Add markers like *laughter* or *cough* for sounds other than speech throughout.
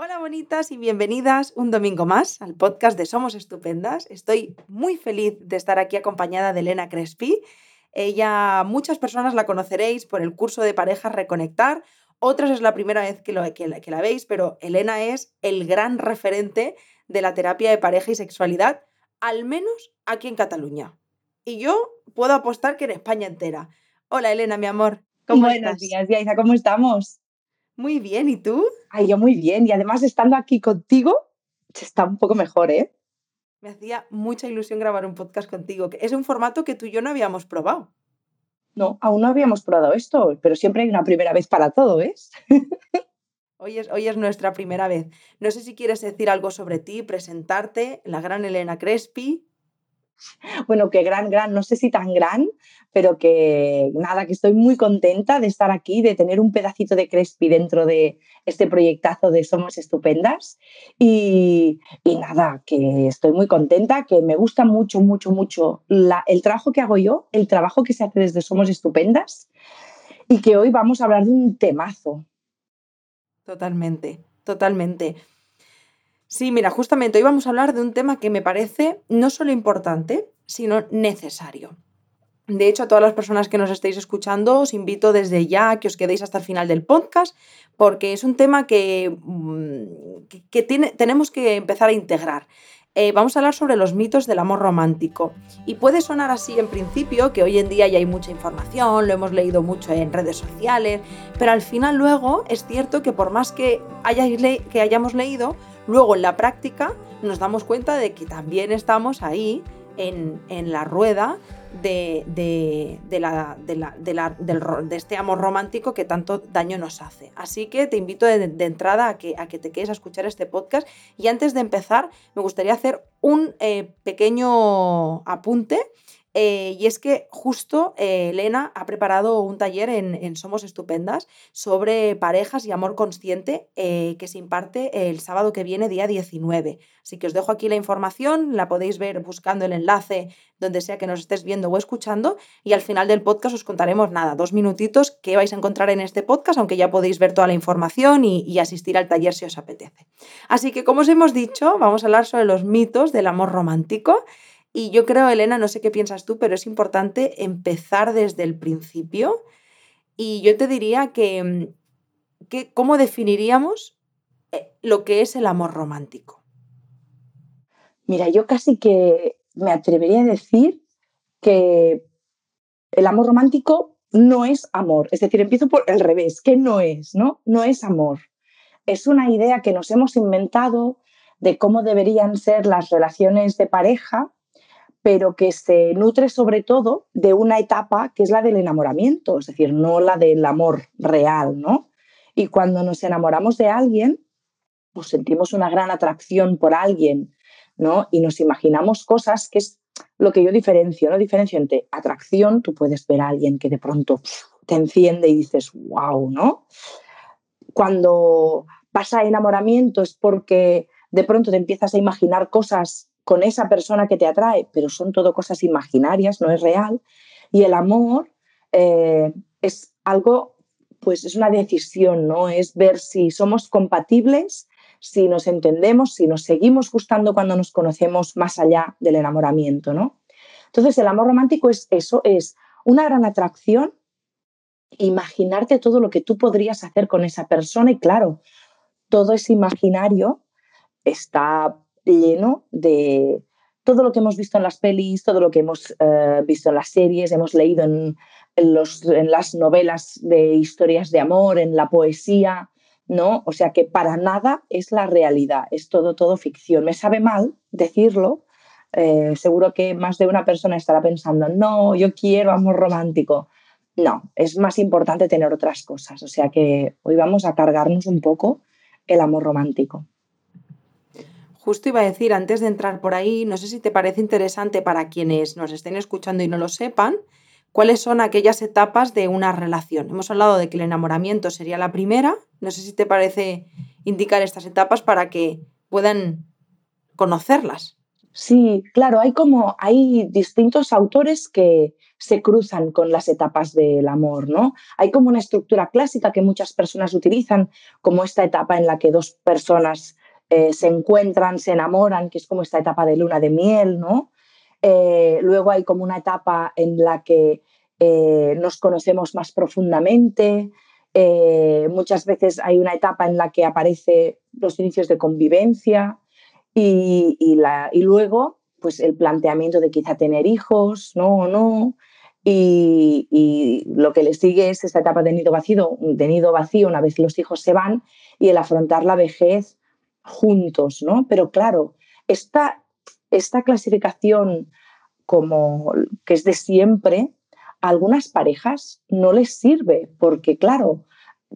Hola bonitas y bienvenidas un domingo más al podcast de Somos Estupendas. Estoy muy feliz de estar aquí acompañada de Elena Crespi. Ella, muchas personas la conoceréis por el curso de parejas Reconectar, otras es la primera vez que, lo, que, que la veis, pero Elena es el gran referente de la terapia de pareja y sexualidad, al menos aquí en Cataluña. Y yo puedo apostar que en España entera. Hola Elena, mi amor. ¿Cómo Buenos días, Yaisa, ¿cómo estamos? Muy bien, ¿y tú? Ay, yo muy bien. Y además, estando aquí contigo, está un poco mejor, ¿eh? Me hacía mucha ilusión grabar un podcast contigo. Es un formato que tú y yo no habíamos probado. No, aún no habíamos probado esto, pero siempre hay una primera vez para todo, ¿ves? *laughs* hoy, es, hoy es nuestra primera vez. No sé si quieres decir algo sobre ti, presentarte, la gran Elena Crespi *laughs* bueno, que gran, gran, no sé si tan gran, pero que nada, que estoy muy contenta de estar aquí, de tener un pedacito de Crespi dentro de este proyectazo de Somos Estupendas. Y, nada, que estoy muy contenta, que me gusta mucho, mucho, mucho el trabajo que hago yo, el trabajo que se hace desde Somos Estupendas y que hoy vamos a hablar de un temazo. Totalmente, totalmente. Sí, mira, justamente hoy vamos a hablar de un tema que me parece no solo importante, sino necesario. De hecho, a todas las personas que nos estéis escuchando, os invito desde ya a que os quedéis hasta el final del podcast, porque es un tema que, mm, que, tiene, tenemos que empezar a integrar. Eh, vamos a hablar sobre los mitos del amor romántico. Y puede sonar así en principio, que hoy en día ya hay mucha información, lo hemos leído mucho en redes sociales, pero al final luego es cierto que por más que, que hayamos leído, Luego en la práctica nos damos cuenta de que también estamos ahí en, la rueda de, este amor romántico que tanto daño nos hace. Así que te invito de, entrada a que, a que, te quedes a escuchar este podcast. Y antes de empezar, me gustaría hacer un eh, pequeño apunte eh, y es que justo eh, Elena ha preparado un taller en, Somos Estupendas sobre parejas y amor consciente eh, que se imparte el sábado que viene, día 19. Así que os dejo aquí la información, la podéis ver buscando el enlace donde sea que nos estés viendo o escuchando y al final del podcast os contaremos nada, dos minutitos que vais a encontrar en este podcast, aunque ya podéis ver toda la información y, y asistir al taller si os apetece. Así que como os hemos dicho, vamos a hablar sobre los mitos del amor romántico. Y yo creo, Elena, no sé qué piensas tú, pero es importante empezar desde el principio. Y yo te diría que, mm, que ¿cómo definiríamos eh, lo que es el amor romántico? Mira, yo casi que me atrevería a decir que el amor romántico no es amor. Es decir, empiezo por el revés, que no es, ¿no? No es amor. Es una idea que nos hemos inventado de cómo deberían ser las relaciones de pareja pero que se nutre sobre todo de una etapa que es la del enamoramiento, es decir, no la del amor real, ¿no? Y cuando nos enamoramos de alguien, pues sentimos una gran atracción por alguien, ¿no? Y nos imaginamos cosas que es lo que yo diferencio, ¿no? Diferencio entre atracción, tú puedes ver a alguien que de pronto te enciende y dices, wow, ¿no? Cuando pasa enamoramiento es porque de pronto te empiezas a imaginar cosas con esa persona que te atrae, pero son todo cosas imaginarias, no es real. Y el amor eh, es algo, pues es una decisión, ¿no? Es ver si somos compatibles, si nos entendemos, si nos seguimos gustando cuando nos conocemos más allá del enamoramiento, ¿no? Entonces, el amor romántico es eso, es una gran atracción, imaginarte todo lo que tú podrías hacer con esa persona y claro, todo ese imaginario está lleno de todo lo que hemos visto en las pelis, todo lo que hemos eh, visto en las series, hemos leído en, los, en las novelas de historias de amor, en la poesía, ¿no? O sea que para nada es la realidad, es todo, todo ficción. Me sabe mal decirlo, eh, seguro que más de una persona estará pensando, no, yo quiero amor romántico. No, es más importante tener otras cosas. O sea que hoy vamos a cargarnos un poco el amor romántico. Justo iba a decir, antes de entrar por ahí, no sé si te parece interesante para quienes nos estén escuchando y no lo sepan, cuáles son aquellas etapas de una relación. Hemos hablado de que el enamoramiento sería la primera, no sé si te parece indicar estas etapas para que puedan conocerlas Sí, claro, hay como, hay distintos autores que se cruzan con las etapas del amor, ¿no? Hay como una estructura clásica que muchas personas utilizan, como esta etapa en la que dos personas eh, se encuentran, se enamoran, que es como esta etapa de luna de miel, ¿no? Eh, luego hay como una etapa en la que eh, nos conocemos más profundamente. muchas veces hay una etapa en la que aparecen los inicios de convivencia y, luego pues el planteamiento de quizá tener hijos, no o no. Y, y, lo que le sigue es esta etapa de nido, vacío, de nido vacío una vez los hijos se van y el afrontar la vejez juntos, ¿no? Pero claro, esta, esta clasificación como que es de siempre, a algunas parejas no les sirve, porque claro,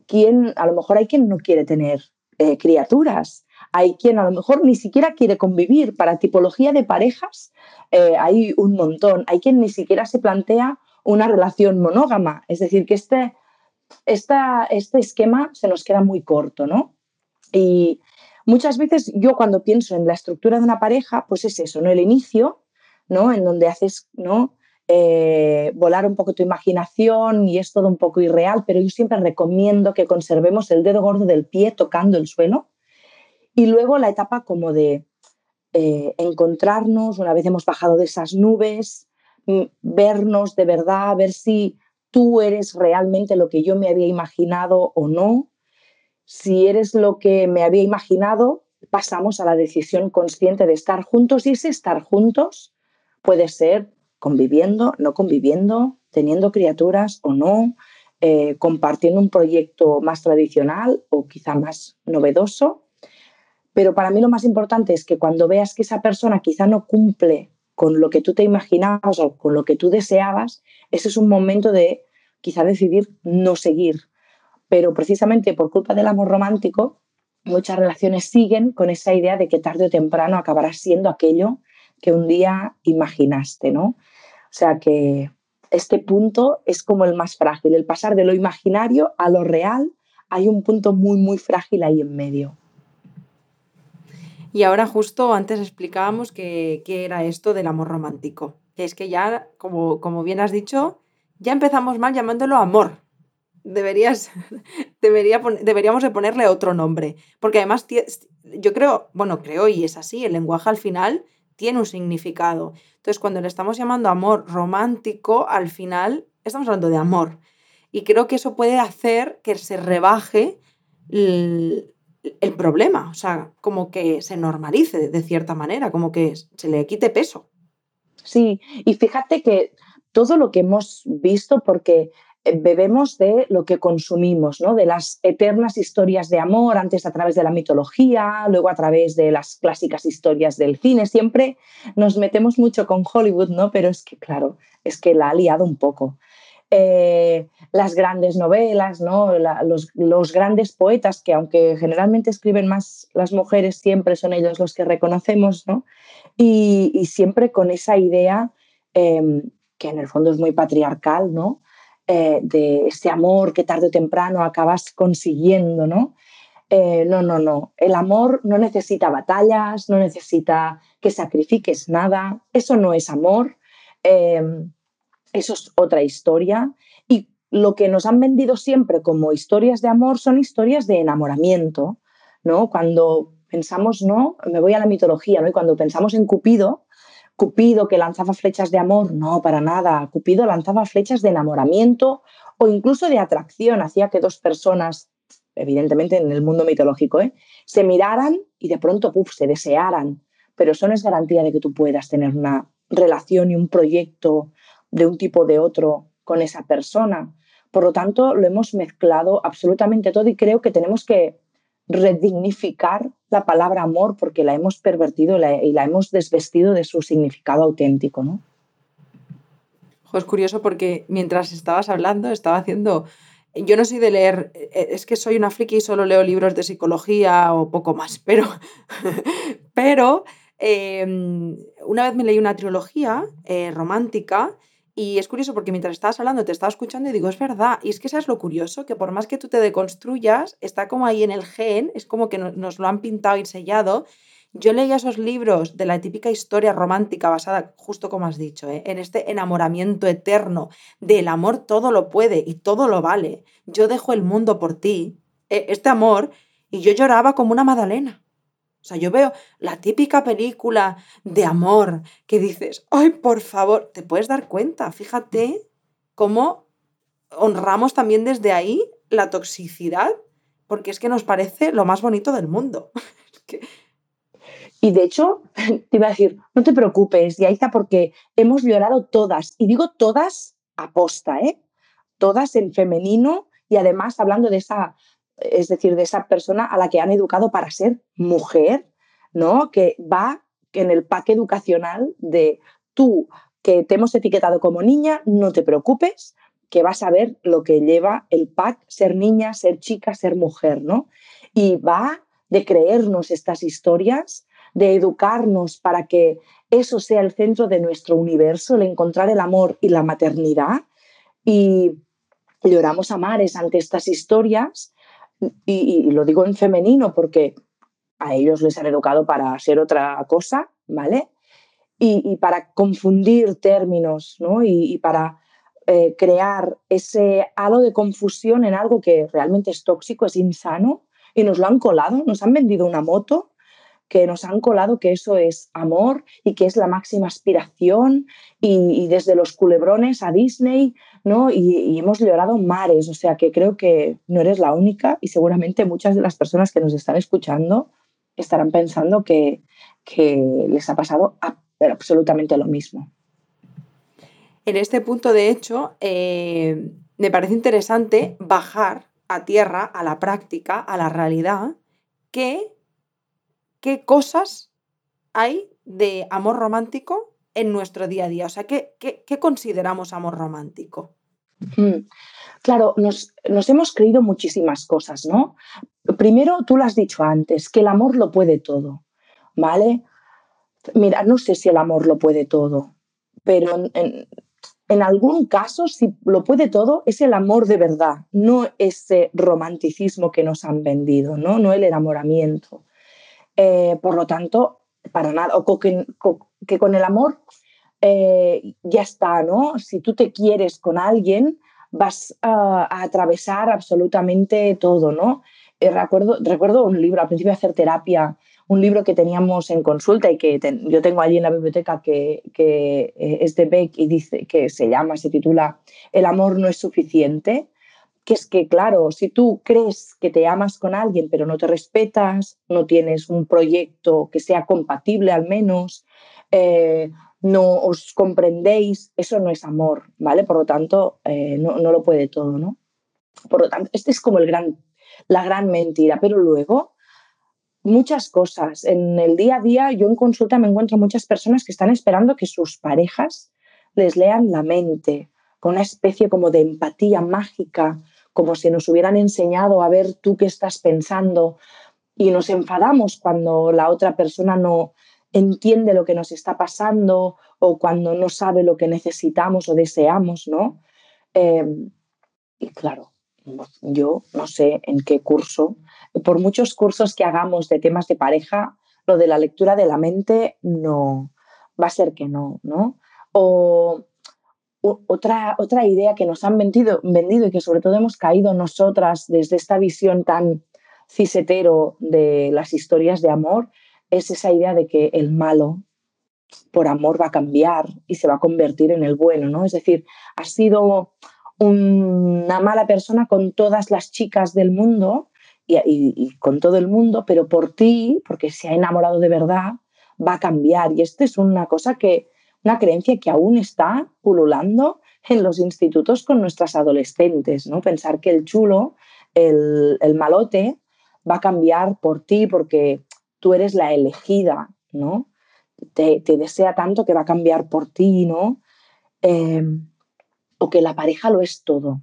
quien, a lo mejor hay quien no quiere tener eh, criaturas, hay quien a lo mejor ni siquiera quiere convivir. Para tipología de parejas eh, hay un montón. Hay quien ni siquiera se plantea una relación monógama. Es decir, que este, este esquema se nos queda muy corto, ¿no? Y muchas veces yo cuando pienso en la estructura de una pareja, pues es eso, ¿no? El inicio, ¿no? En donde haces, ¿no? Eh, volar un poco tu imaginación y es todo un poco irreal, pero yo siempre recomiendo que conservemos el dedo gordo del pie tocando el suelo y luego la etapa como de eh, encontrarnos, una vez hemos bajado de esas nubes, mm, vernos de verdad, ver si tú eres realmente lo que yo me había imaginado o no. Si eres lo que me había imaginado, pasamos a la decisión consciente de estar juntos y ese estar juntos puede ser conviviendo, no conviviendo, teniendo criaturas o no, eh, compartiendo un proyecto más tradicional o quizá más novedoso pero para mí lo más importante es que cuando veas que esa persona quizá no cumple con lo que tú te imaginabas o con lo que tú deseabas, ese es un momento de quizá decidir no seguir. Pero precisamente por culpa del amor romántico, muchas relaciones siguen con esa idea de que tarde o temprano acabarás siendo aquello que un día imaginaste, ¿no? O sea que este punto es como el más frágil, el pasar de lo imaginario a lo real, hay un punto muy, muy frágil ahí en medio. Y ahora justo antes explicábamos qué era esto del amor romántico. Es que ya, como, como bien has dicho, ya empezamos mal llamándolo amor. Deberías, *laughs* debería, deberíamos de ponerle otro nombre. Porque además yo creo, bueno, creo y es así, el lenguaje al final tiene un significado. Entonces, cuando le estamos llamando amor romántico, al final estamos hablando de amor. Y creo que eso puede hacer que se rebaje el problema, o sea, como que se normalice de cierta manera, como que se le quite peso. Sí, y fíjate que todo lo que hemos visto, porque bebemos de lo que consumimos, ¿no? De las eternas historias de amor, antes a través de la mitología, luego a través de las clásicas historias del cine. Siempre nos metemos mucho con Hollywood, ¿no? Pero es que, claro, es que la ha liado un poco. Eh, las grandes novelas, ¿no? los, grandes poetas, que aunque generalmente escriben más las mujeres, siempre son ellos los que reconocemos, ¿no? y, siempre con esa idea em, que en el fondo es muy patriarcal, ¿no? Eh, de ese amor que tarde o temprano acabas consiguiendo, ¿no? Eh, no, no, no. El amor no necesita batallas, no necesita que sacrifiques nada. Eso no es amor. Em, eso es otra historia. Y lo que nos han vendido siempre como historias de amor son historias de enamoramiento, ¿no? Cuando pensamos, ¿no? Me voy a la mitología, ¿no? Y cuando pensamos en Cupido, Cupido que lanzaba flechas de amor, no, para nada. Cupido lanzaba flechas de enamoramiento o incluso de atracción, hacía que dos personas, evidentemente en el mundo mitológico, ¿eh? se miraran y de pronto, se desearan. Pero eso no es garantía de que tú puedas tener una relación y un proyecto de un tipo de otro con esa persona. Por lo tanto, lo hemos mezclado absolutamente todo y creo que tenemos que redignificar la palabra amor porque la hemos pervertido y la hemos desvestido de su significado auténtico, ¿no? es curioso porque mientras estabas hablando estaba haciendo... Yo no soy de leer, eh, es que soy una friki y solo leo libros de psicología o poco más, *laughs* pero, pero em, una vez me leí una trilogía eh, romántica y es curioso porque mientras estabas hablando te estaba escuchando y digo, es verdad. Y es que eso es lo curioso, que por más que tú te deconstruyas, está como ahí en el gen, es como que nos lo han pintado y sellado. Yo leía esos libros de la típica historia romántica basada, justo como has dicho, ¿eh? en este enamoramiento eterno del amor todo lo puede y todo lo vale. Yo dejo el mundo por ti, e, este amor, y yo lloraba como una Madalena. O sea, yo veo la típica película de amor que dices, ay, por favor, te puedes dar cuenta, fíjate cómo honramos también desde ahí la toxicidad, porque es que nos parece lo más bonito del mundo. *laughs* Y de hecho, *laughs* te iba a decir, no te preocupes, Yaiza, porque hemos llorado todas, y digo todas aposta, ¿eh? Todas en femenino y además hablando de esa, es decir, de esa persona a la que han educado para ser mujer, ¿no? Que va en el pack educacional de tú que te hemos etiquetado como niña, no te preocupes, que vas a ver lo que lleva el pack ser niña, ser chica, ser mujer, ¿no? Y va de creernos estas historias de educarnos para que eso sea el centro de nuestro universo, el encontrar el amor y la maternidad. Y lloramos a mares ante estas historias, y, lo digo en femenino porque a ellos les han educado para ser otra cosa, ¿vale? Y, para confundir términos, ¿no? Y, para eh, crear ese halo de confusión en algo que realmente es tóxico, es insano, y nos lo han colado, nos han vendido una moto que nos han colado que eso es amor y que es la máxima aspiración y, desde los culebrones a Disney, ¿no? Y, hemos llorado mares, o sea que creo que no eres la única y seguramente muchas de las personas que nos están escuchando estarán pensando que, les ha pasado absolutamente lo mismo. En este punto, de hecho, eh, me parece interesante bajar a tierra, a la práctica, a la realidad, que qué cosas hay de amor romántico en nuestro día a día. O sea, ¿qué, consideramos amor romántico? Mm, claro, nos, hemos creído muchísimas cosas, ¿no? Primero, tú lo has dicho antes, que el amor lo puede todo, ¿vale? Mira, no sé si el amor lo puede todo, pero en, en algún caso, si lo puede todo, es el amor de verdad, no ese romanticismo que nos han vendido, ¿no? No el enamoramiento. Eh, por lo tanto, para nada, o que, que con el amor eh, ya está, ¿no? Si tú te quieres con alguien, vas a, atravesar absolutamente todo, ¿no? Eh, recuerdo, recuerdo un libro, al principio de hacer terapia, un libro que teníamos en consulta y que yo tengo allí en la biblioteca que, que es de Beck y dice que se llama, se titula El amor no es suficiente que es que, claro, si tú crees que te amas con alguien pero no te respetas, no tienes un proyecto que sea compatible al menos, eh, no os comprendéis, eso no es amor, ¿vale? Por lo tanto, eh, no, lo puede todo, ¿no? Por lo tanto, este es como el gran, la gran mentira, pero luego muchas cosas. En el día a día, yo en consulta me encuentro muchas personas que están esperando que sus parejas les lean la mente, con una especie como de empatía mágica, como si nos hubieran enseñado a ver tú qué estás pensando y nos enfadamos cuando la otra persona no entiende lo que nos está pasando o cuando no sabe lo que necesitamos o deseamos, ¿no? Em, y claro, yo no sé en qué curso, por muchos cursos que hagamos de temas de pareja, lo de la lectura de la mente no, va a ser que no, ¿no? O otra, otra idea que nos han vendido, vendido y que sobre todo hemos caído nosotras desde esta visión tan cisetero de las historias de amor es esa idea de que el malo por amor va a cambiar y se va a convertir en el bueno, ¿no? Es decir, ha sido una mala persona con todas las chicas del mundo y, con todo el mundo, pero por ti, porque se ha enamorado de verdad, va a cambiar. Y esto es una cosa que una creencia que aún está pululando en los institutos con nuestras adolescentes, ¿no? Pensar que el chulo, el, malote, va a cambiar por ti porque tú eres la elegida, ¿no? Te, desea tanto que va a cambiar por ti, ¿no? Em, o que la pareja lo es todo,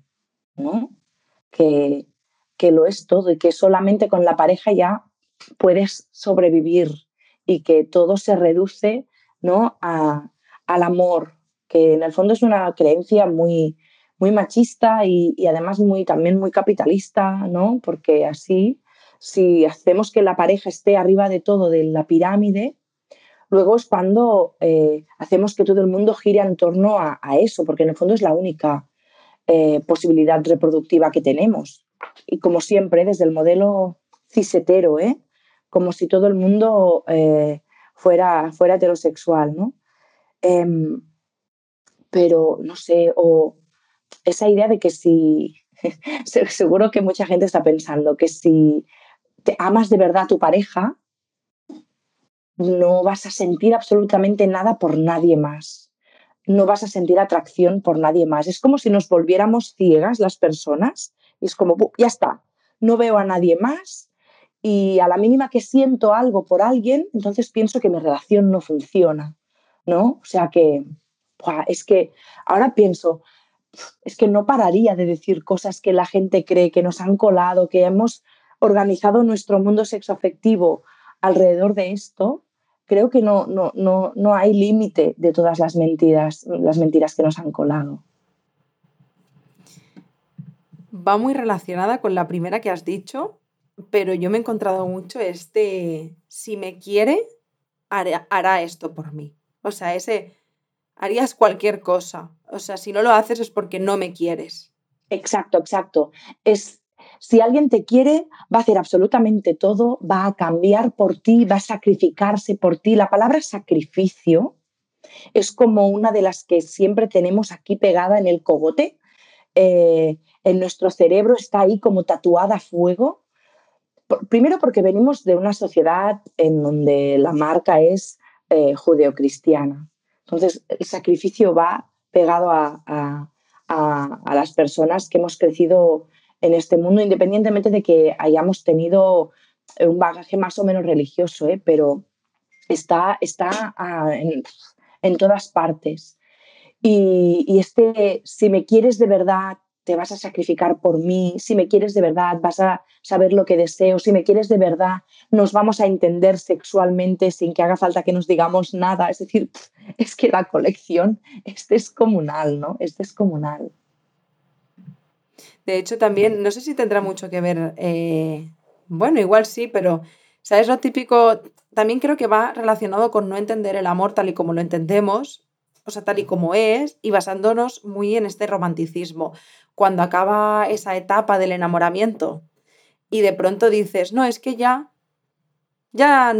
¿no? Que, que lo es todo y que solamente con la pareja ya puedes sobrevivir y que todo se reduce ¿no? a, al amor, que en el fondo es una creencia muy, muy machista y, además muy, también muy capitalista, ¿no? Porque así si hacemos que la pareja esté arriba de todo de la pirámide, luego es cuando eh, hacemos que todo el mundo gire en torno a, eso, porque en el fondo es la única eh, posibilidad reproductiva que tenemos. Y como siempre, desde el modelo cisetero, ¿eh? como si todo el mundo fuera, fuera heterosexual, ¿no? Em, pero no sé, o esa idea de que si, *laughs* seguro que mucha gente está pensando que si te amas de verdad a tu pareja, no vas a sentir absolutamente nada por nadie más. No vas a sentir atracción por nadie más. Es como si nos volviéramos ciegas las personas. Es como, ya está, no veo a nadie más y a la mínima que siento algo por alguien, entonces pienso que mi relación no funciona. ¿No? O sea que, es que ahora pienso, es que no pararía de decir cosas que la gente cree, que nos han colado, que hemos organizado nuestro mundo sexoafectivo alrededor de esto, creo que no, no, no, no hay límite de todas las mentiras, las mentiras que nos han colado. Va muy relacionada con la primera que has dicho, pero yo me he encontrado mucho este, si me quiere, hará esto por mí. O sea, ese, harías cualquier cosa. O sea, si no lo haces es porque no me quieres. Exacto, exacto. Es si alguien te quiere, va a hacer absolutamente todo, va a cambiar por ti, va a sacrificarse por ti. La palabra sacrificio es como una de las que siempre tenemos aquí pegada en el cogote. Eh, en nuestro cerebro está ahí como tatuada a fuego. Primero porque venimos de una sociedad en donde la marca es eh, judeocristiana. Entonces, el sacrificio va pegado a, las personas que hemos crecido en este mundo, independientemente de que hayamos tenido un bagaje más o menos religioso, ¿eh? pero está, está ah, en, todas partes. Y, y, este, si me quieres de verdad, te vas a sacrificar por mí, si me quieres de verdad, vas a saber lo que deseo, si me quieres de verdad, nos vamos a entender sexualmente sin que haga falta que nos digamos nada. Es decir, es que la colección es descomunal, ¿no? Es descomunal. De hecho, también, no sé si tendrá mucho que ver, eh, bueno, igual sí, pero, ¿sabes lo típico? También creo que va relacionado con no entender el amor tal y como lo entendemos, tal y como es, y basándonos muy en este romanticismo cuando acaba esa etapa del enamoramiento y de pronto dices, no, es que ya, ya,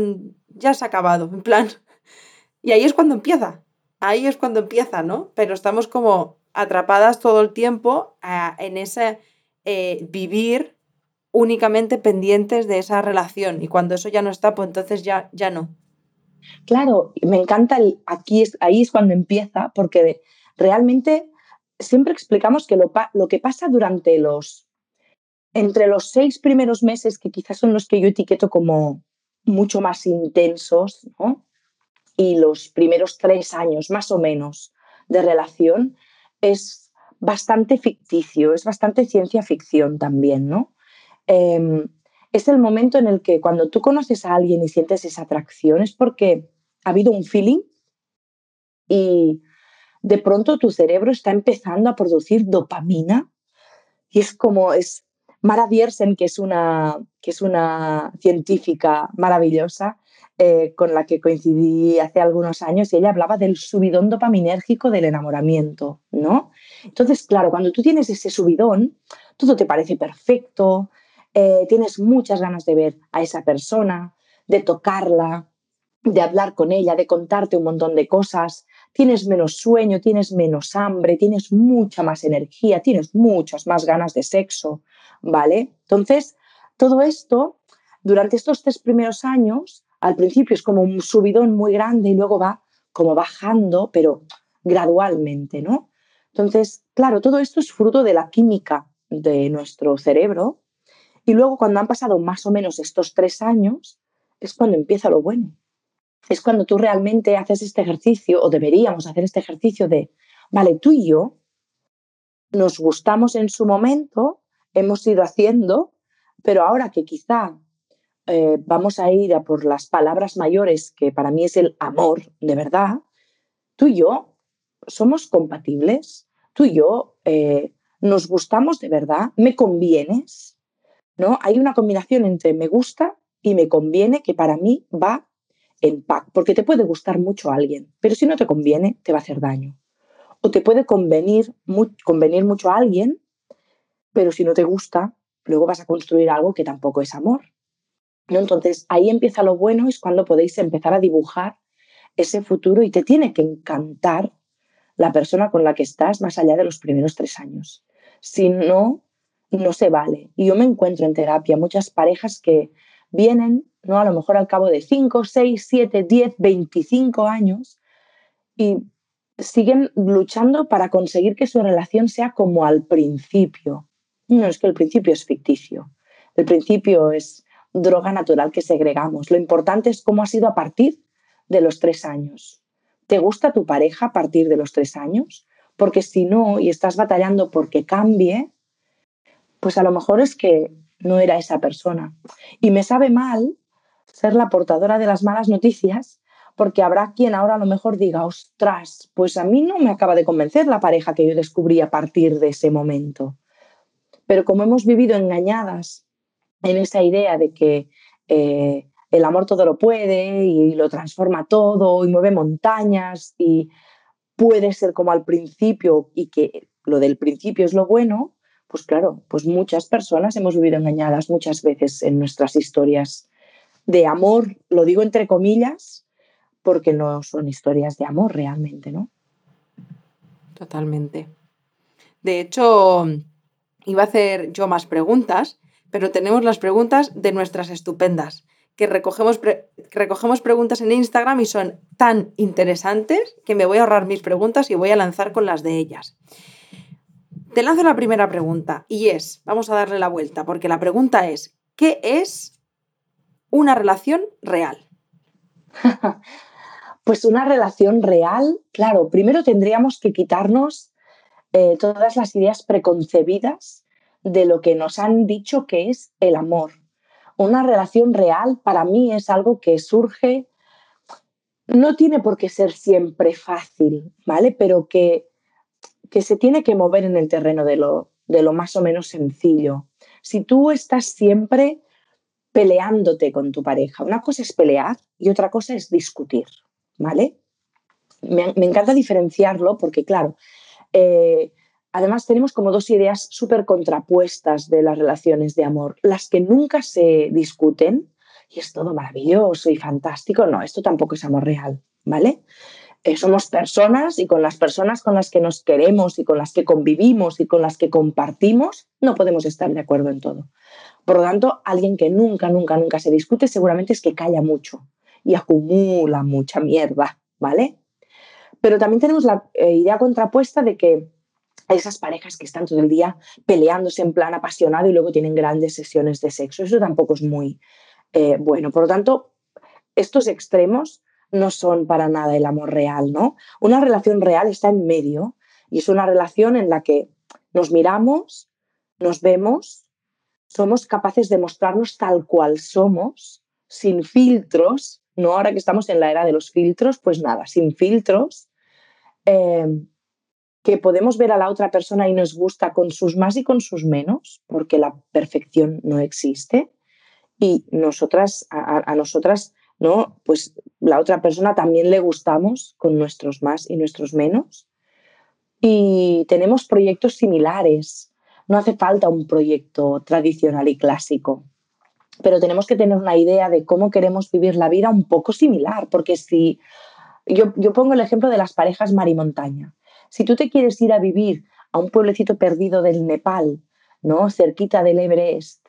ya se ha acabado, en plan. *laughs* Y ahí es cuando empieza, ahí es cuando empieza, ¿no? Pero estamos como atrapadas todo el tiempo ah, en ese eh, vivir únicamente pendientes de esa relación y cuando eso ya no está, pues entonces ya, ya no. Claro, me encanta el aquí es, ahí es cuando empieza porque realmente siempre explicamos que lo, que pasa durante los, entre los seis primeros meses, que quizás son los que yo etiqueto como mucho más intensos, y los primeros tres años más o menos de relación, es bastante ficticio, es bastante ciencia ficción también, ¿no? Em, es el momento en el que cuando tú conoces a alguien y sientes esa atracción es porque ha habido un feeling y de pronto tu cerebro está empezando a producir dopamina y es como es Mara Diersen, que es una, que es una científica maravillosa eh, con la que coincidí hace algunos años y ella hablaba del subidón dopaminérgico del enamoramiento, ¿no? Entonces, claro, cuando tú tienes ese subidón, todo te parece perfecto, eh, tienes muchas ganas de ver a esa persona, de tocarla, de hablar con ella, de contarte un montón de cosas, tienes menos sueño, tienes menos hambre, tienes mucha más energía, tienes muchas más ganas de sexo, ¿vale? Entonces, todo esto, durante estos tres primeros años, al principio es como un subidón muy grande y luego va como bajando, pero gradualmente, ¿no? Entonces, claro, todo esto es fruto de la química de nuestro cerebro y luego cuando han pasado más o menos estos tres años, es cuando empieza lo bueno. Es cuando tú realmente haces este ejercicio, o deberíamos hacer este ejercicio de, vale, tú y yo nos gustamos en su momento, hemos ido haciendo, pero ahora que quizá eh, vamos a ir a por las palabras mayores, que para mí es el amor de verdad, tú y yo somos compatibles, tú y yo eh, nos gustamos de verdad, me convienes, ¿no? Hay una combinación entre me gusta y me conviene que para mí va en pack, porque te puede gustar mucho a alguien, pero si no te conviene, te va a hacer daño. O te puede convenir, convenir mucho a alguien, pero si no te gusta, luego vas a construir algo que tampoco es amor. ¿no? Entonces, ahí empieza lo bueno, es cuando podéis empezar a dibujar ese futuro y te tiene que encantar la persona con la que estás más allá de los primeros tres años. Si no, no se vale. Y yo me encuentro en terapia muchas parejas que vienen, ¿no? A lo mejor al cabo de 5, 6, 7, 10, 25 años y siguen luchando para conseguir que su relación sea como al principio. No, es que el principio es ficticio. El principio es droga natural que segregamos. Lo importante es cómo ha sido a partir de los tres años. ¿Te gusta tu pareja a partir de los tres años? Porque si no, y estás batallando porque cambie, pues a lo mejor es que no era esa persona. Y me sabe mal ser la portadora de las malas noticias, porque habrá quien ahora a lo mejor diga, ostras, pues a mí no me acaba de convencer la pareja que yo descubrí a partir de ese momento. Pero como hemos vivido engañadas en esa idea de que eh, el amor todo lo puede y lo transforma todo y mueve montañas y puede ser como al principio y que lo del principio es lo bueno, pues claro, pues muchas personas hemos vivido engañadas muchas veces en nuestras historias de amor, lo digo entre comillas, porque no son historias de amor realmente, ¿no? Totalmente. De hecho, iba a hacer yo más preguntas, pero tenemos las preguntas de nuestras estupendas, que recogemos, recogemos preguntas en Instagram y son tan interesantes que me voy a ahorrar mis preguntas y voy a lanzar con las de ellas. Te lanzo la primera pregunta y es, vamos a darle la vuelta, porque la pregunta es, ¿qué es una relación real? *laughs* pues una relación real, claro, primero tendríamos que quitarnos eh, todas las ideas preconcebidas de lo que nos han dicho que es el amor. Una relación real para mí es algo que surge, no tiene por qué ser siempre fácil, ¿vale? Pero que que se tiene que mover en el terreno de lo, de lo más o menos sencillo. Si tú estás siempre peleándote con tu pareja, una cosa es pelear y otra cosa es discutir, ¿vale? Me, encanta diferenciarlo porque, claro, eh, además tenemos como dos ideas súper contrapuestas de las relaciones de amor. Las que nunca se discuten y es todo maravilloso y fantástico. No, esto tampoco es amor real, ¿vale? Eh, somos personas y con las personas con las que nos queremos y con las que convivimos y con las que compartimos, no podemos estar de acuerdo en todo. Por lo tanto, alguien que nunca, nunca, nunca se discute seguramente es que calla mucho y acumula mucha mierda, ¿vale? Pero también tenemos la eh, idea contrapuesta de que esas parejas que están todo el día peleándose en plan apasionado y luego tienen grandes sesiones de sexo. Eso tampoco es muy eh, bueno. Por lo tanto, estos extremos no son para nada el amor real, ¿no? Una relación real está en medio y es una relación en la que nos miramos, nos vemos, somos capaces de mostrarnos tal cual somos, sin filtros, ¿no? Ahora que estamos en la era de los filtros, pues nada, sin filtros, em, que podemos ver a la otra persona y nos gusta con sus más y con sus menos, porque la perfección no existe. Y nosotras, a nosotras ¿no? Pues la otra persona también le gustamos con nuestros más y nuestros menos. Y tenemos proyectos similares. No hace falta un proyecto tradicional y clásico, pero tenemos que tener una idea de cómo queremos vivir la vida un poco similar, porque si yo, yo pongo el ejemplo de las parejas mar y montaña. Si tú te quieres ir a vivir a un pueblecito perdido del Nepal, ¿no? cerquita del Everest,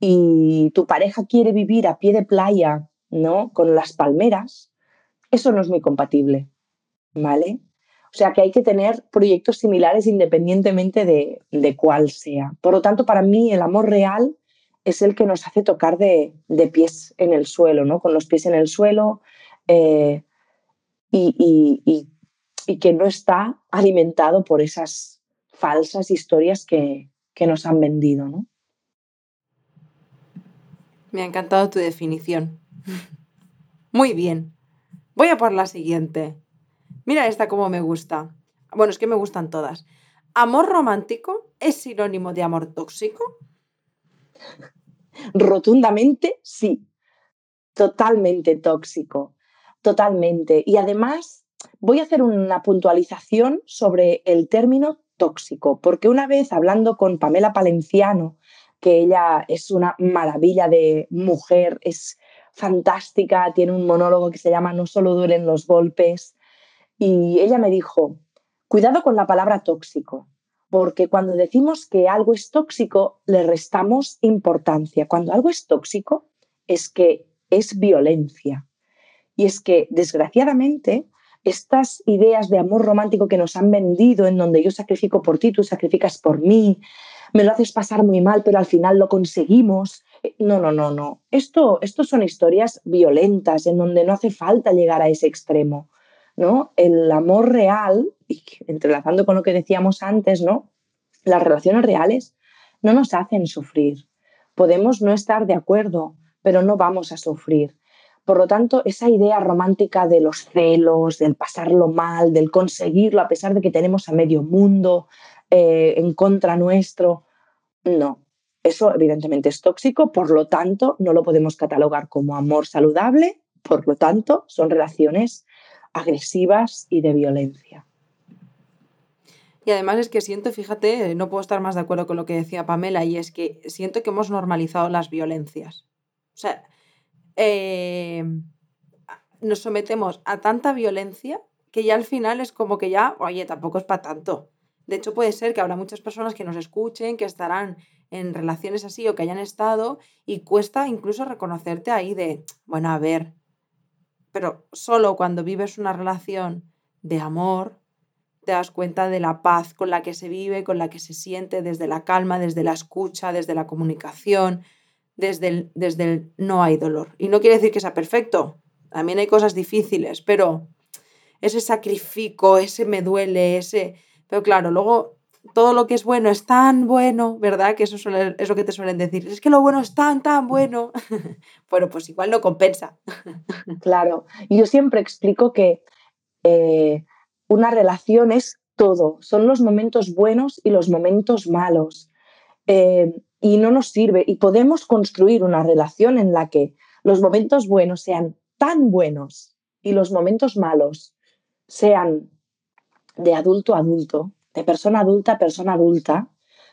y tu pareja quiere vivir a pie de playa ¿no? Con las palmeras, eso no es muy compatible, ¿vale? O sea que hay que tener proyectos similares independientemente de, cuál sea. Por lo tanto, para mí el amor real es el que nos hace tocar de, pies en el suelo, ¿no? Con los pies en el suelo eh, y, que no está alimentado por esas falsas historias que, que nos han vendido, ¿no? Me ha encantado tu definición. Muy bien. Voy a por la siguiente. Mira esta como me gusta. Bueno, es que me gustan todas. ¿Amor romántico es sinónimo de amor tóxico? Rotundamente sí. Totalmente tóxico. Totalmente. Y además voy a hacer una puntualización sobre el término tóxico, porque una vez hablando con Pamela Palenciano, que ella es una maravilla de mujer, es fantástica, tiene un monólogo que se llama No solo duelen los golpes, y ella me dijo, cuidado con la palabra tóxico, porque cuando decimos que algo es tóxico, le restamos importancia. Cuando algo es tóxico, es que es violencia. Y es que, desgraciadamente, estas ideas de amor romántico que nos han vendido, en donde yo sacrifico por ti, tú sacrificas por mí, me lo haces pasar muy mal, pero al final lo conseguimos. No, no, no, no. Esto, esto son historias violentas en donde no hace falta llegar a ese extremo. ¿no? El amor real, entrelazando con lo que decíamos antes, ¿no? Las relaciones reales no nos hacen sufrir. Podemos no estar de acuerdo, pero no vamos a sufrir. Por lo tanto, esa idea romántica de los celos, del pasarlo mal, del conseguirlo a pesar de que tenemos a medio mundo eh, en contra nuestro, no. Eso evidentemente es tóxico, por lo tanto, no lo podemos catalogar como amor saludable, por lo tanto, son relaciones agresivas y de violencia. Y además es que siento, fíjate, no puedo estar más de acuerdo con lo que decía Pamela, y es que siento que hemos normalizado las violencias. O sea, eh, nos sometemos a tanta violencia que ya al final es como que ya, oye, tampoco es para tanto. De hecho, puede ser que habrá muchas personas que nos escuchen, que estarán en relaciones así o que hayan estado y cuesta incluso reconocerte ahí de, bueno, a ver, pero solo cuando vives una relación de amor te das cuenta de la paz con la que se vive, con la que se siente, desde la calma, desde la escucha, desde la comunicación, desde el, desde no hay dolor. Y no quiere decir que sea perfecto, también hay cosas difíciles, pero ese sacrificio, ese me duele, ese... Pero claro, luego todo lo que es bueno es tan bueno, ¿verdad? Que eso es lo que te suelen decir. Es que lo bueno es tan, tan bueno. *laughs* bueno, pues igual no compensa. *laughs* claro. Yo siempre explico que eh, una relación es todo. Son los momentos buenos y los momentos malos. Eh, y no nos sirve. Y podemos construir una relación en la que los momentos buenos sean tan buenos y los momentos malos sean de adulto a adulto, de persona adulta a persona adulta,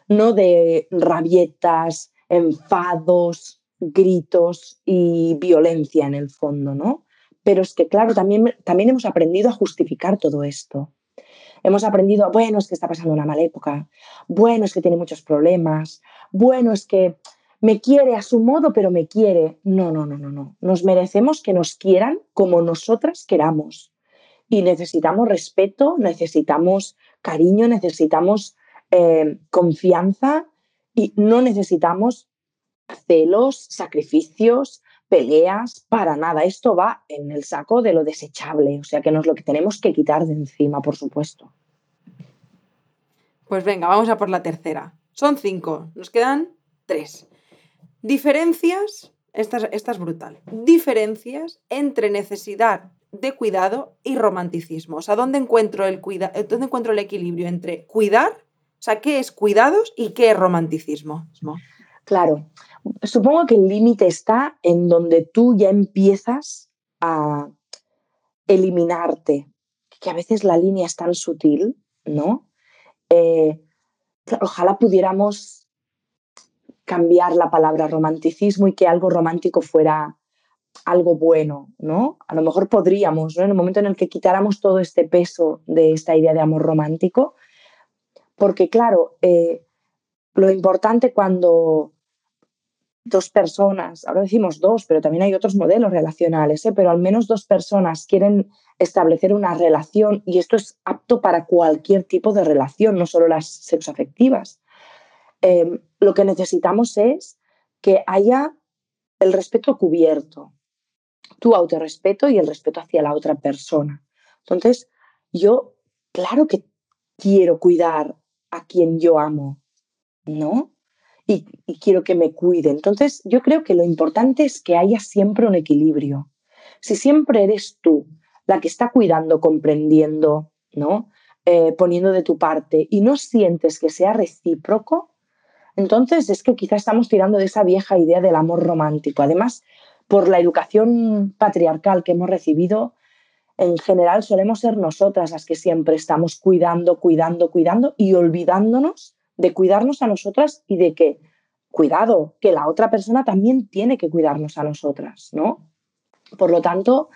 no de rabietas, enfados, gritos y violencia en el fondo, ¿no? Pero es que, claro, también, también hemos aprendido a justificar todo esto. Hemos aprendido, bueno, es que está pasando una mala época, bueno, es que tiene muchos problemas, bueno, es que me quiere a su modo, pero me quiere. No, no, no, no, no. Nos merecemos que nos quieran como nosotras queramos. Y necesitamos respeto, necesitamos cariño, necesitamos eh, confianza y no necesitamos celos, sacrificios, peleas, para nada. Esto va en el saco de lo desechable, o sea que no es lo que tenemos que quitar de encima, por supuesto. Pues venga, vamos a por la tercera. Son cinco, nos quedan tres. Diferencias, esta, esta es brutal, diferencias entre necesidad de cuidado y romanticismo. O sea, ¿dónde encuentro el, cuida ¿dónde encuentro el equilibrio entre cuidar? O sea, ¿qué es cuidados y qué es romanticismo? Claro, supongo que el límite está en donde tú ya empiezas a eliminarte, que a veces la línea es tan sutil, ¿no? Eh, ojalá pudiéramos cambiar la palabra romanticismo y que algo romántico fuera algo bueno, ¿no? A lo mejor podríamos, ¿no? En el momento en el que quitáramos todo este peso de esta idea de amor romántico, porque claro, eh, lo importante cuando dos personas, ahora decimos dos, pero también hay otros modelos relacionales, ¿eh? pero al menos dos personas quieren establecer una relación y esto es apto para cualquier tipo de relación, no solo las sexoafectivas. Eh, lo que necesitamos es que haya el respeto cubierto, tu autorrespeto y el respeto hacia la otra persona. Entonces, yo, claro que quiero cuidar a quien yo amo, ¿no? Y, quiero que me cuide. Entonces, yo creo que lo importante es que haya siempre un equilibrio. Si siempre eres tú la que está cuidando, comprendiendo, ¿no? Eh, poniendo de tu parte y no sientes que sea recíproco, Entonces es que quizá estamos tirando de esa vieja idea del amor romántico. Además, por la educación patriarcal que hemos recibido, en general solemos ser nosotras las que siempre estamos cuidando, cuidando, cuidando y olvidándonos de cuidarnos a nosotras y de que, cuidado, que la otra persona también tiene que cuidarnos a nosotras, ¿no? Por lo tanto,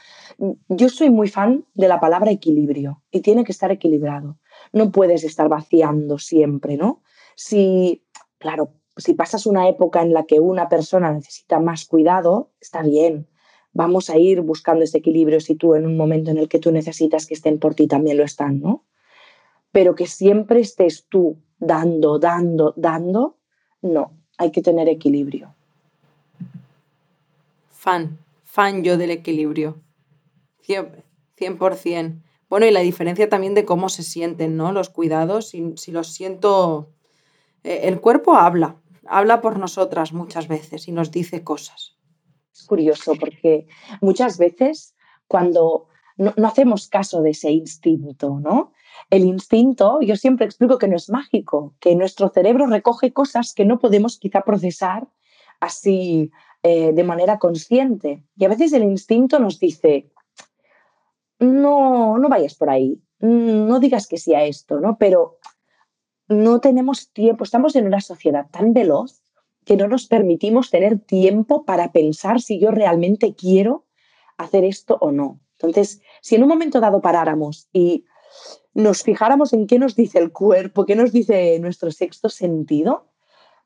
yo soy muy fan de la palabra equilibrio y tiene que estar equilibrado. No puedes estar vaciando siempre, ¿no? Si, claro, si pasas una época en la que una persona necesita más cuidado, está bien. Vamos a ir buscando ese equilibrio si tú en un momento en el que tú necesitas que estén por ti también lo están, ¿no? Pero que siempre estés tú dando, dando, dando, no, hay que tener equilibrio. Fan, fan yo del equilibrio. 100%. Bueno, y la diferencia también de cómo se sienten, ¿no? Los cuidados, si, si los siento... Eh, el cuerpo habla, habla por nosotras muchas veces y nos dice cosas. Es curioso porque muchas veces cuando no, hacemos caso de ese instinto, ¿no? El instinto, yo siempre explico que no es mágico, que nuestro cerebro recoge cosas que no podemos quizá procesar así eh, de manera consciente. Y a veces el instinto nos dice, no, no vayas por ahí, no digas que sí a esto, ¿no? Pero no tenemos tiempo, estamos en una sociedad tan veloz que no nos permitimos tener tiempo para pensar si yo realmente quiero hacer esto o no. Entonces, si en un momento dado paráramos y nos fijáramos en qué nos dice el cuerpo, qué nos dice nuestro sexto sentido,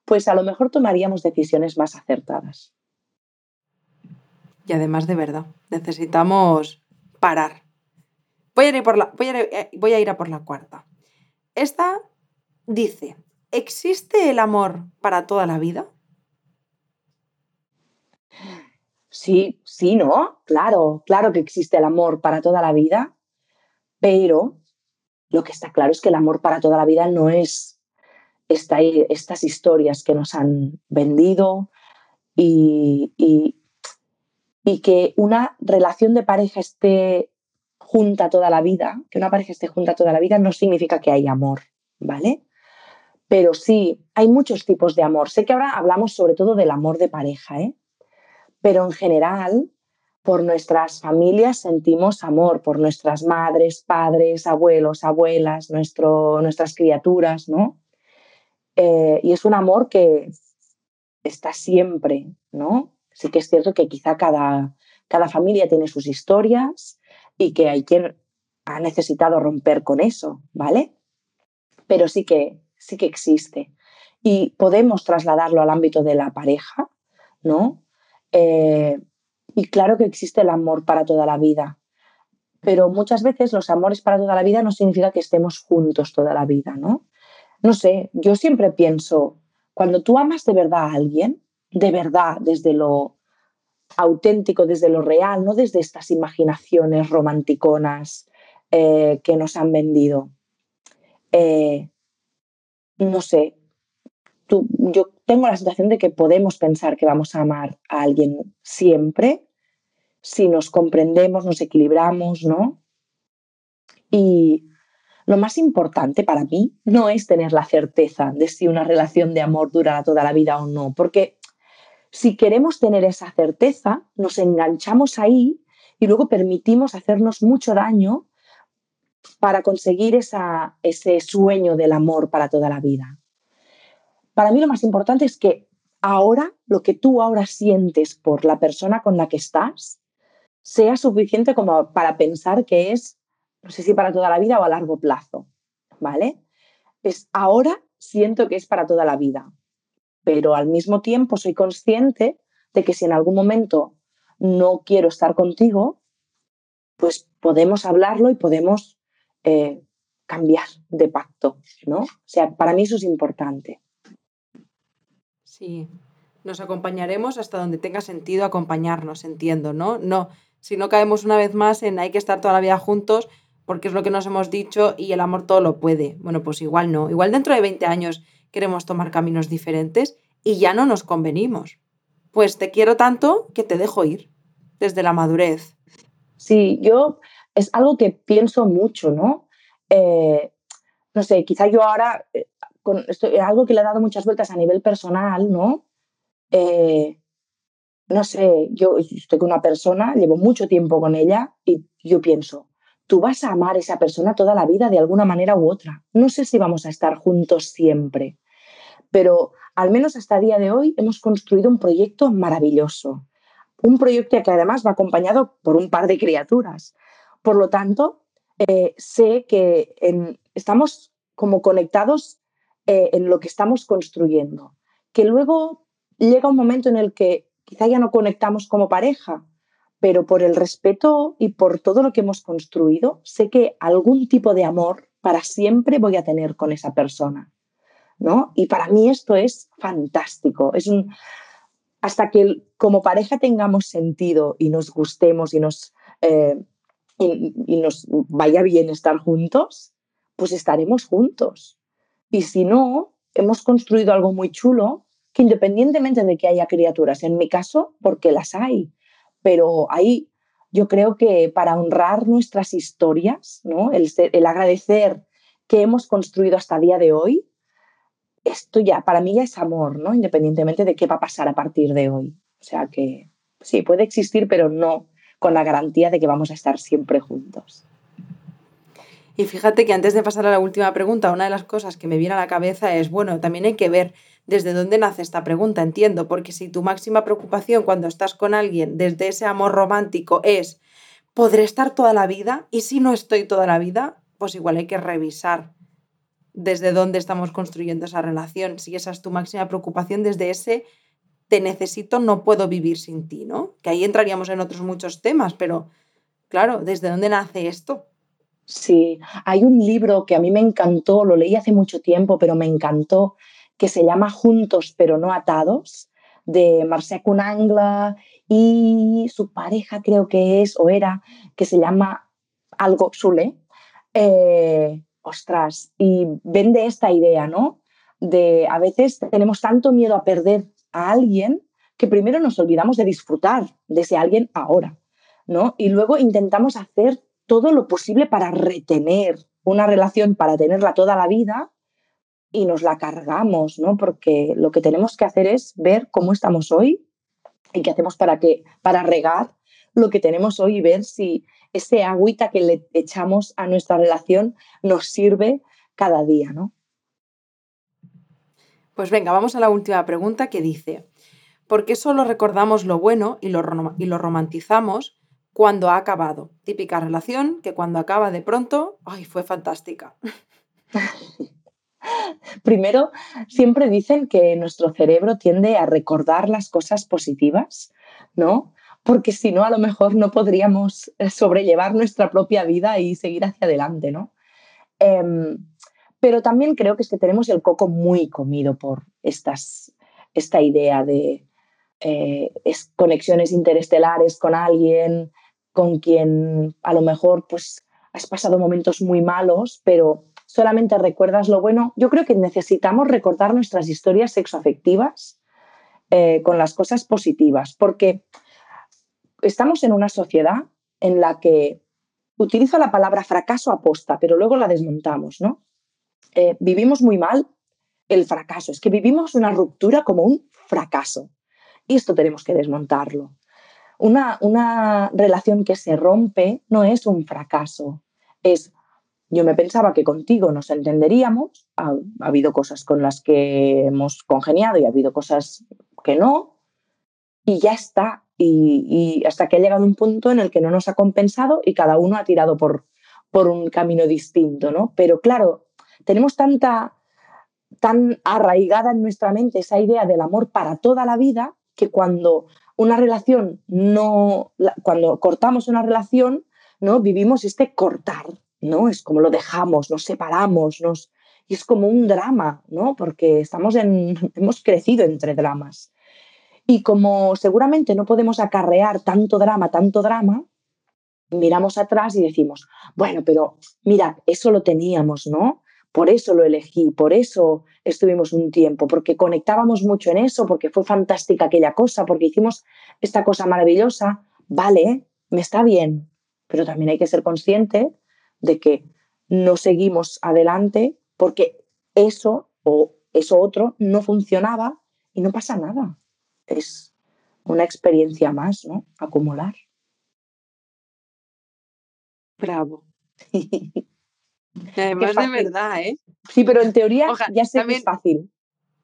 pues a lo mejor tomaríamos decisiones más acertadas. Y además de verdad, necesitamos parar. Voy a ir, por la, voy a eh, voy a, ir a por la cuarta. Esta dice, ¿existe el amor para toda la vida? Sí, sí, ¿no? Claro, claro que existe el amor para toda la vida, pero lo que está claro es que el amor para toda la vida no es esta, estas historias que nos han vendido y, y que una relación de pareja esté junta toda la vida, que una pareja esté junta toda la vida no significa que hay amor, ¿vale? Pero sí, hay muchos tipos de amor. Sé que ahora hablamos sobre todo del amor de pareja, ¿eh? Pero en general, por nuestras familias sentimos amor, por nuestras madres, padres, abuelos, abuelas, nuestro, nuestras criaturas, ¿no? Eh, y es un amor que está siempre, ¿no? sí que es cierto que quizá cada, cada familia tiene sus historias y que hay quien ha necesitado romper con eso, ¿vale? Pero sí que, sí que existe. Y podemos trasladarlo al ámbito de la pareja, ¿no? Eh, y claro que existe el amor para toda la vida, pero muchas veces los amores para toda la vida no significa que estemos juntos toda la vida, ¿no? No sé, yo siempre pienso, cuando tú amas de verdad a alguien, de verdad, desde lo auténtico, desde lo real, no desde estas imaginaciones romanticonas eh, que nos han vendido. Eh, no sé, tú, yo tengo la sensación de que podemos pensar que vamos a amar a alguien siempre si nos comprendemos, nos equilibramos, ¿no? Y lo más importante para mí no es tener la certeza de si una relación de amor durará toda la vida o no, porque si queremos tener esa certeza, nos enganchamos ahí y luego permitimos hacernos mucho daño para conseguir ese sueño del amor para toda la vida. Para mí lo más importante es que ahora, lo que tú ahora sientes por la persona con la que estás, sea suficiente como para pensar que es, no sé si para toda la vida o a largo plazo, ¿vale? Es ahora siento que es para toda la vida pero al mismo tiempo soy consciente de que si en algún momento no quiero estar contigo, pues podemos hablarlo y podemos eh, cambiar de pacto, ¿no? O sea, para mí eso es importante. Sí, nos acompañaremos hasta donde tenga sentido acompañarnos, entiendo, ¿no? No, si no caemos una vez más en hay que estar toda la vida juntos porque es lo que nos hemos dicho y el amor todo lo puede. Bueno, pues igual no. Igual dentro de 20 años queremos tomar caminos diferentes y ya no nos convenimos. Pues te quiero tanto que te dejo ir desde la madurez. Sí, yo es algo que pienso mucho, ¿no? Eh, no sé, quizá yo ahora, eh, con algo que le ha dado muchas vueltas a nivel personal, ¿no? Eh, no sé, yo estoy con una persona, llevo mucho tiempo con ella y yo pienso, tú vas a amar a esa persona toda la vida de alguna manera u otra. No sé si vamos a estar juntos siempre, pero al menos hasta el día de hoy hemos construido un proyecto maravilloso. Un proyecto que además va acompañado por un par de criaturas. Por lo tanto, eh, sé que estamos como conectados eh, en lo que estamos construyendo. Que luego llega un momento en el que quizá ya no conectamos como pareja, pero por el respeto y por todo lo que hemos construido, sé que algún tipo de amor para siempre voy a tener con esa persona. ¿no? Y para mí esto es fantástico. Es un, hasta que como pareja tengamos sentido y nos gustemos y nos, eh, y nos vaya bien estar juntos, pues estaremos juntos. Y si no, hemos construido algo muy chulo que independientemente de que haya criaturas, en mi caso, porque las hay, pero ahí yo creo que para honrar nuestras historias, ¿no? el, el agradecer que hemos construido hasta el día de hoy, esto ya, para mí ya es amor, ¿no? Independientemente de qué va a pasar a partir de hoy. O sea que sí, puede existir, pero no con la garantía de que vamos a estar siempre juntos. Y fíjate que antes de pasar a la última pregunta, una de las cosas que me viene a la cabeza es, bueno, también hay que ver desde dónde nace esta pregunta, entiendo, porque si tu máxima preocupación cuando estás con alguien desde ese amor romántico es, ¿podré estar toda la vida? Y si no estoy toda la vida, pues igual hay que revisar desde dónde estamos construyendo esa relación. Si esa es tu máxima preocupación, desde ese te necesito, no puedo vivir sin ti, ¿no? Que ahí entraríamos en otros muchos temas, pero claro, ¿desde dónde nace esto? Sí, hay un libro que a mí me encantó, lo leí hace mucho tiempo, pero me encantó, que se llama Juntos pero no atados, de Marcia Cunangla y su pareja creo que es o era, que se llama algo Sule. Eh, ostras, y vende esta idea, ¿no? De a veces tenemos tanto miedo a perder a alguien que primero nos olvidamos de disfrutar de ese alguien ahora, ¿no? Y luego intentamos hacer todo lo posible para retener una relación, para tenerla toda la vida y nos la cargamos, ¿no? Porque lo que tenemos que hacer es ver cómo estamos hoy y qué hacemos para, que, para regar lo que tenemos hoy y ver si ese agüita que le echamos a nuestra relación nos sirve cada día, ¿no? Pues venga, vamos a la última pregunta que dice, ¿por qué solo recordamos lo bueno y lo, y lo romantizamos cuando ha acabado? Típica relación que cuando acaba de pronto, ¡ay, fue fantástica! *laughs* Primero, siempre dicen que nuestro cerebro tiende a recordar las cosas positivas, ¿no? Porque si no, a lo mejor no podríamos eh, sobrellevar nuestra propia vida y seguir hacia adelante, ¿no? Em, pero también creo que es que tenemos el coco muy comido por esta idea de eh, conexiones interestelares con alguien, con quien a lo mejor pues has pasado momentos muy malos, pero solamente recuerdas lo bueno. Yo creo que necesitamos recordar nuestras historias sexoafectivas eh, con las cosas positivas, porque estamos en una sociedad en la que utilizo la palabra fracaso aposta, pero luego la desmontamos, ¿no? Eh, vivimos muy mal el fracaso, es que vivimos una ruptura como un fracaso. Y esto tenemos que desmontarlo. Una, una relación que se rompe no es un fracaso, es yo me pensaba que contigo nos entenderíamos, ha, habido cosas con las que hemos congeniado y ha habido cosas que no, y ya está. Y, hasta que ha llegado un punto en el que no nos ha compensado y cada uno ha tirado por, por un camino distinto, ¿no? Pero claro, tenemos tanta, tan arraigada en nuestra mente esa idea del amor para toda la vida que cuando una relación no, cuando cortamos una relación, ¿no? Vivimos este cortar, ¿no? Es como lo dejamos, nos separamos, nos... y es como un drama, ¿no? Porque estamos en... *laughs* hemos crecido entre dramas. Y como seguramente no podemos acarrear tanto drama, tanto drama, miramos atrás y decimos, bueno, pero mira, eso lo teníamos, ¿no? Por eso lo elegí, por eso estuvimos un tiempo, porque conectábamos mucho en eso, porque fue fantástica aquella cosa, porque hicimos esta cosa maravillosa. Vale, me está bien, pero también hay que ser consciente de que no seguimos adelante porque eso o eso otro no funcionaba y no pasa nada. Es una experiencia más, ¿no? Acumular. Bravo. *laughs* Además de verdad, ¿eh? Sí, pero en teoría ya sé que es fácil.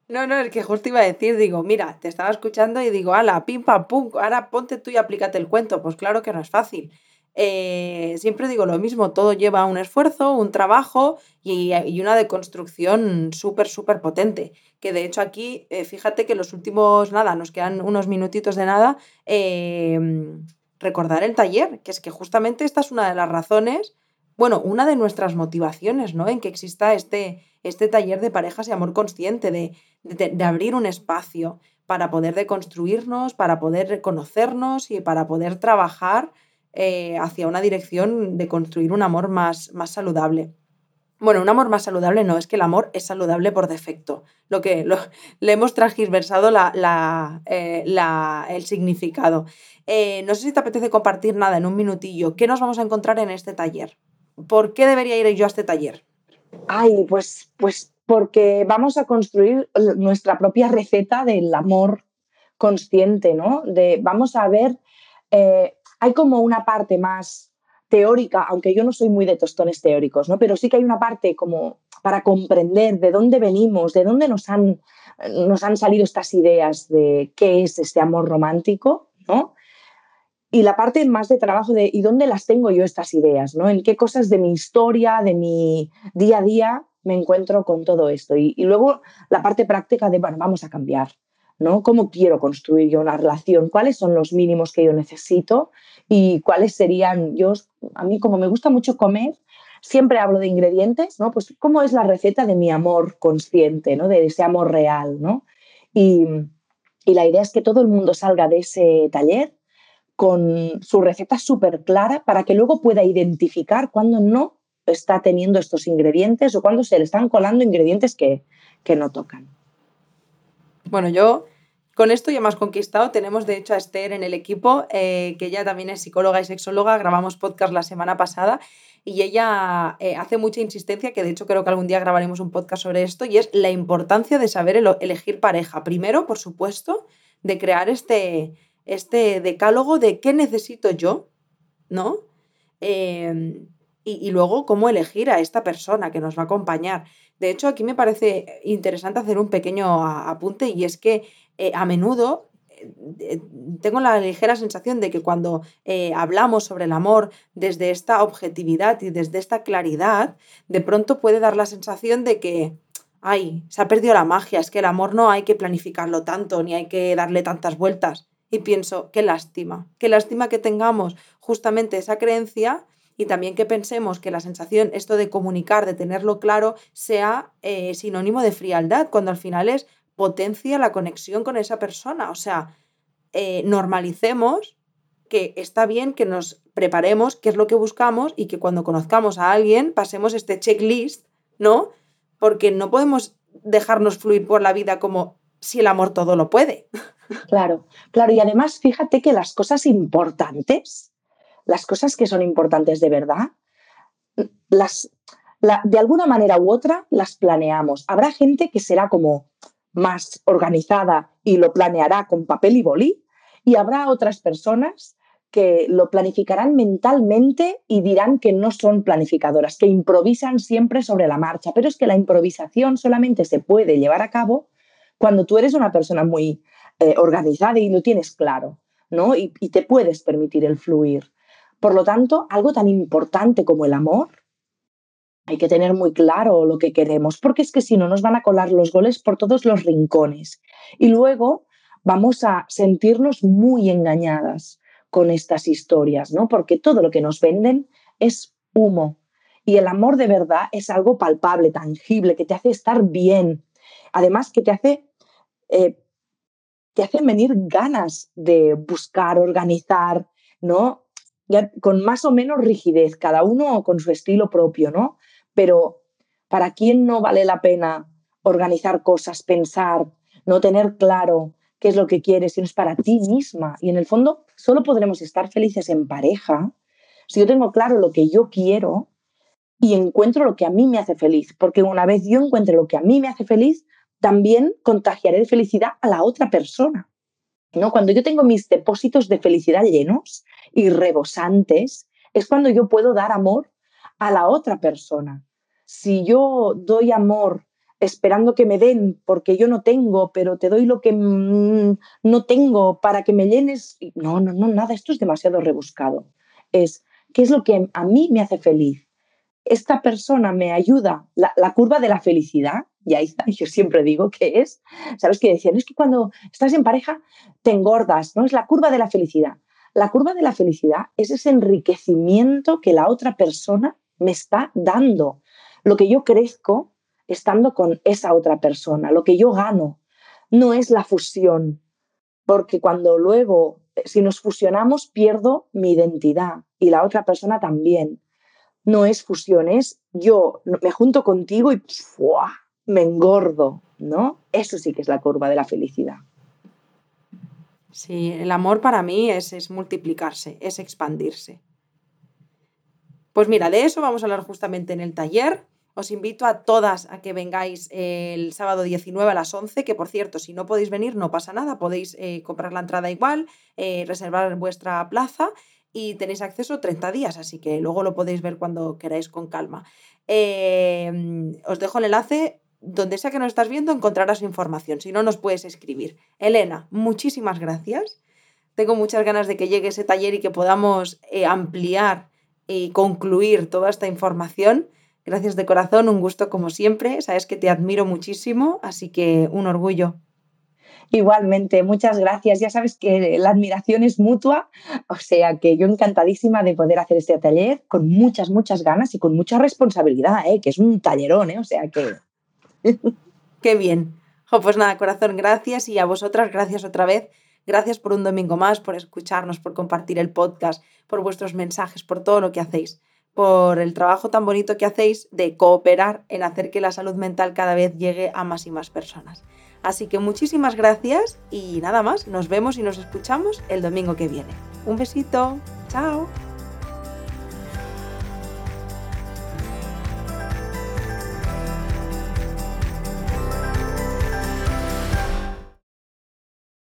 No, no, es que justo iba a decir, digo, mira, te estaba escuchando y digo, ala, pim, pam, pum, ahora ponte tú y aplícate el cuento. Pues claro que no es fácil. Eh, siempre digo lo mismo, todo lleva un esfuerzo, un trabajo y, una deconstrucción súper, súper potente. Que de hecho aquí, eh, fíjate que los últimos, nada, nos quedan unos minutitos de nada, em, recordar el taller, que es que justamente esta es una de las razones, bueno, una de nuestras motivaciones, ¿no? En que exista este, este taller de parejas y amor consciente, de, de abrir un espacio para poder deconstruirnos, para poder reconocernos y para poder trabajar eh, hacia una dirección de construir un amor más, más saludable. Bueno, un amor más saludable no, es que el amor es saludable por defecto. Lo que le hemos transversado la, eh, la, el significado. Eh, no sé si te apetece compartir nada en un minutillo. ¿Qué nos vamos a encontrar en este taller? ¿Por qué debería ir yo a este taller? Ay, pues, pues porque vamos a construir nuestra propia receta del amor consciente, ¿no? De, vamos a ver hay como una parte más teórica, aunque yo no soy muy de tostones teóricos, ¿no? Pero sí que hay una parte como para comprender de dónde venimos, de dónde nos han, nos han salido estas ideas de qué es este amor romántico, ¿no? Y la parte más de trabajo de ¿y dónde las tengo yo estas ideas? ¿no? ¿En qué cosas de mi historia, de mi día a día me encuentro con todo esto? Y, luego la parte práctica de, bueno, vamos a cambiar, ¿no? ¿Cómo quiero construir yo una relación? ¿Cuáles son los mínimos que yo necesito? ¿Y cuáles serían? Yo, a mí como me gusta mucho comer, siempre hablo de ingredientes, ¿no? Pues cómo es la receta de mi amor consciente, ¿no? De ese amor real, ¿no? Y, y la idea es que todo el mundo salga de ese taller con su receta súper clara para que luego pueda identificar cuándo no está teniendo estos ingredientes o cuándo se le están colando ingredientes que, que no tocan. Bueno, yo con esto ya has conquistado. Tenemos de hecho a Esther en el equipo, eh, que ella también es psicóloga y sexóloga. Grabamos podcast la semana pasada y ella eh, hace mucha insistencia, que de hecho creo que algún día grabaremos un podcast sobre esto, y es la importancia de saber elegir pareja. Primero, por supuesto, de crear este, este decálogo de qué necesito yo, ¿no? Em, y, luego cómo elegir a esta persona que nos va a acompañar. De hecho, aquí me parece interesante hacer un pequeño apunte y es que eh, a menudo eh, tengo la ligera sensación de que cuando eh, hablamos sobre el amor desde esta objetividad y desde esta claridad, de pronto puede dar la sensación de que, ay, se ha perdido la magia, es que el amor no hay que planificarlo tanto, ni hay que darle tantas vueltas. Y pienso, qué lástima, qué lástima que tengamos justamente esa creencia y también que pensemos que la sensación, esto de comunicar, de tenerlo claro, sea eh, sinónimo de frialdad, cuando al final es potencia la conexión con esa persona. O sea, eh, normalicemos que está bien que nos preparemos qué es lo que buscamos y que cuando conozcamos a alguien pasemos este checklist, ¿no? Porque no podemos dejarnos fluir por la vida como si el amor todo lo puede. Claro, claro. Y además, fíjate que las cosas importantes las cosas que son importantes de verdad, las, de alguna manera u otra las planeamos. Habrá gente que será como más organizada y lo planeará con papel y bolí, y habrá otras personas que lo planificarán mentalmente y dirán que no son planificadoras, que improvisan siempre sobre la marcha. Pero es que la improvisación solamente se puede llevar a cabo cuando tú eres una persona muy eh, organizada y lo tienes claro, ¿no? y, te puedes permitir el fluir. Por lo tanto, algo tan importante como el amor, hay que tener muy claro lo que queremos, porque es que si no nos van a colar los goles por todos los rincones. Y luego vamos a sentirnos muy engañadas con estas historias, ¿no? Porque todo lo que nos venden es humo. Y el amor de verdad es algo palpable, tangible, que te hace estar bien. Además, que te hace, eh, te hace venir ganas de buscar, organizar, ¿no? con más o menos rigidez, cada uno con su estilo propio, ¿no? Pero ¿para quién no vale la pena organizar cosas, pensar, no tener claro qué es lo que quieres, sino es para ti misma? Y en el fondo solo podremos estar felices en pareja si yo tengo claro lo que yo quiero y encuentro lo que a mí me hace feliz, porque una vez yo encuentre lo que a mí me hace feliz, también contagiaré de felicidad a la otra persona. ¿no? Cuando yo tengo mis depósitos de felicidad llenos y rebosantes, es cuando yo puedo dar amor a la otra persona. Si yo doy amor esperando que me den porque yo no tengo, pero te doy lo que mm, no tengo para que me llenes, no, no, no, nada, esto es demasiado rebuscado. Es, ¿qué es lo que a mí me hace feliz? Esta persona me ayuda, la, la curva de la felicidad y ahí *laughs* yo siempre digo que es, ¿sabes qué decían? Es que cuando estás en pareja te engordas, ¿no? Es la curva de la felicidad. La curva de la felicidad es ese enriquecimiento que la otra persona me está dando. Lo que yo crezco estando con esa otra persona, lo que yo gano, no es la fusión, porque cuando luego, si nos fusionamos, pierdo mi identidad y la otra persona también. No es fusión, es yo me junto contigo y me engordo, ¿no? Eso sí que es la curva de la felicidad. Sí, el amor para mí es, es multiplicarse, es expandirse. Pues mira, de eso vamos a hablar justamente en el taller. Os invito a todas a que vengáis el sábado 19 a las 11, que por cierto, si no podéis venir, no pasa nada, podéis eh, comprar la entrada igual, eh, reservar vuestra plaza y tenéis acceso 30 días, así que luego lo podéis ver cuando queráis con calma. Eh, os dejo el enlace donde sea que nos estás viendo encontrarás información, si no nos puedes escribir. Elena, muchísimas gracias. Tengo muchas ganas de que llegue ese taller y que podamos eh, ampliar y concluir toda esta información. Gracias de corazón, un gusto como siempre. Sabes que te admiro muchísimo, así que un orgullo. Igualmente, muchas gracias. Ya sabes que la admiración es mutua, o sea que yo encantadísima de poder hacer este taller con muchas, muchas ganas y con mucha responsabilidad, ¿eh? que es un tallerón, ¿eh? o sea que *laughs* Qué bien. pues nada, corazón, gracias y a vosotras, gracias otra vez. Gracias por un domingo más, por escucharnos, por compartir el podcast, por vuestros mensajes, por todo lo que hacéis, por el trabajo tan bonito que hacéis de cooperar en hacer que la salud mental cada vez llegue a más y más personas. Así que muchísimas gracias y nada más, nos vemos y nos escuchamos el domingo que viene. Un besito, chao.